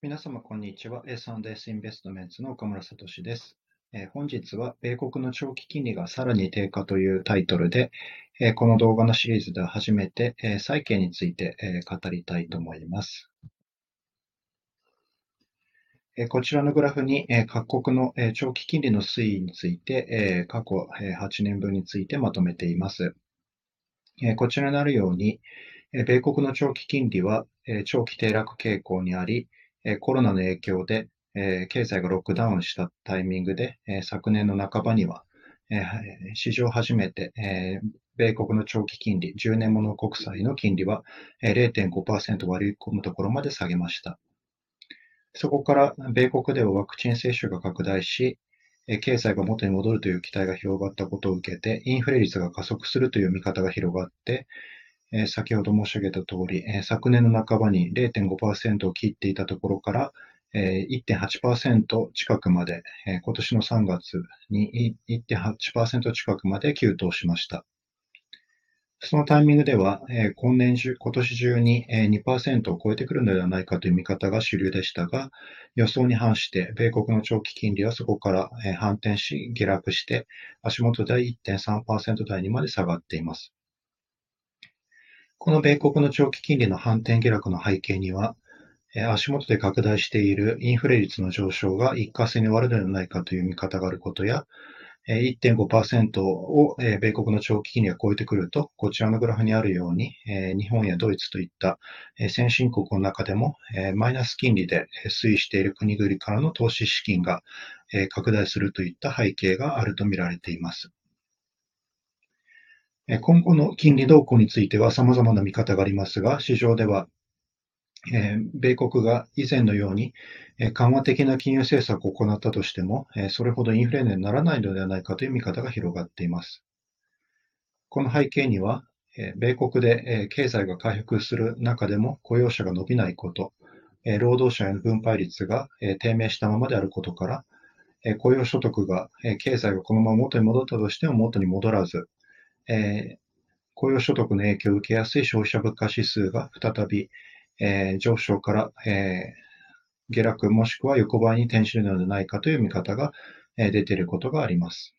皆様、こんにちは。S&S インベストメンツの岡村聡です。えー、本日は、米国の長期金利がさらに低下というタイトルで、えー、この動画のシリーズでは初めて、えー、債券について、え語りたいと思います。えこちらのグラフに、え各国の、え長期金利の推移について、え過去、え8年分についてまとめています。えこちらにあるように、え米国の長期金利は、え長期低落傾向にあり、コロナの影響で経済がロックダウンしたタイミングで、昨年の半ばには、史上初めて、米国の長期金利、10年物国債の金利は0.5%割り込むところまで下げました。そこから米国ではワクチン接種が拡大し、経済が元に戻るという期待が広がったことを受けて、インフレ率が加速するという見方が広がって、え先ほど申し上げた通り、え昨年の半ばに0.5%を切っていたところから、え1.8%近くまで、え今年の3月に1.8%近くまで急騰しました。そのタイミングでは、え今年中、今年中に2%を超えてくるのではないかという見方が主流でしたが、予想に反して、米国の長期金利はそこから反転し、下落して、足元で1.3%台にまで下がっています。この米国の長期金利の反転下落の背景には、足元で拡大しているインフレ率の上昇が一過性に終わるのではないかという見方があることや、1.5%を米国の長期金利が超えてくると、こちらのグラフにあるように、日本やドイツといった先進国の中でもマイナス金利で推移している国々からの投資資金が拡大するといった背景があると見られています。今後の金利動向については様々な見方がありますが、市場では、米国が以前のように緩和的な金融政策を行ったとしても、それほどインフレにならないのではないかという見方が広がっています。この背景には、米国で経済が回復する中でも雇用者が伸びないこと、労働者への分配率が低迷したままであることから、雇用所得が経済がこのまま元に戻ったとしても元に戻らず、えー、雇用所得の影響を受けやすい消費者物価指数が再び、えー、上昇から、えー、下落もしくは横ばいに転じるのではないかという見方が、え出ていることがあります。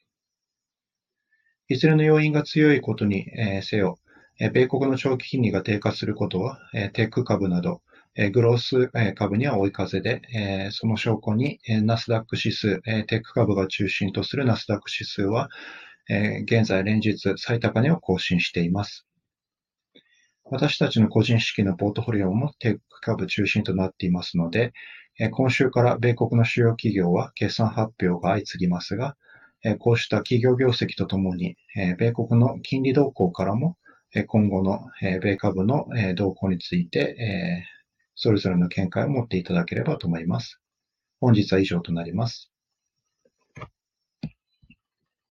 いずれの要因が強いことに、えせよ、え米国の長期金利が低下することは、えテック株など、えグロース、え株には追い風で、えその証拠に、えナスダック指数、えテック株が中心とするナスダック指数は、え現在連日最高値を更新しています。私たちの個人資金のポートフォリオもテック株中心となっていますので、今週から米国の主要企業は決算発表が相次ぎますが、こうした企業業績とともに、米国の金利動向からも、今後の米株の動向について、それぞれの見解を持っていただければと思います。本日は以上となります。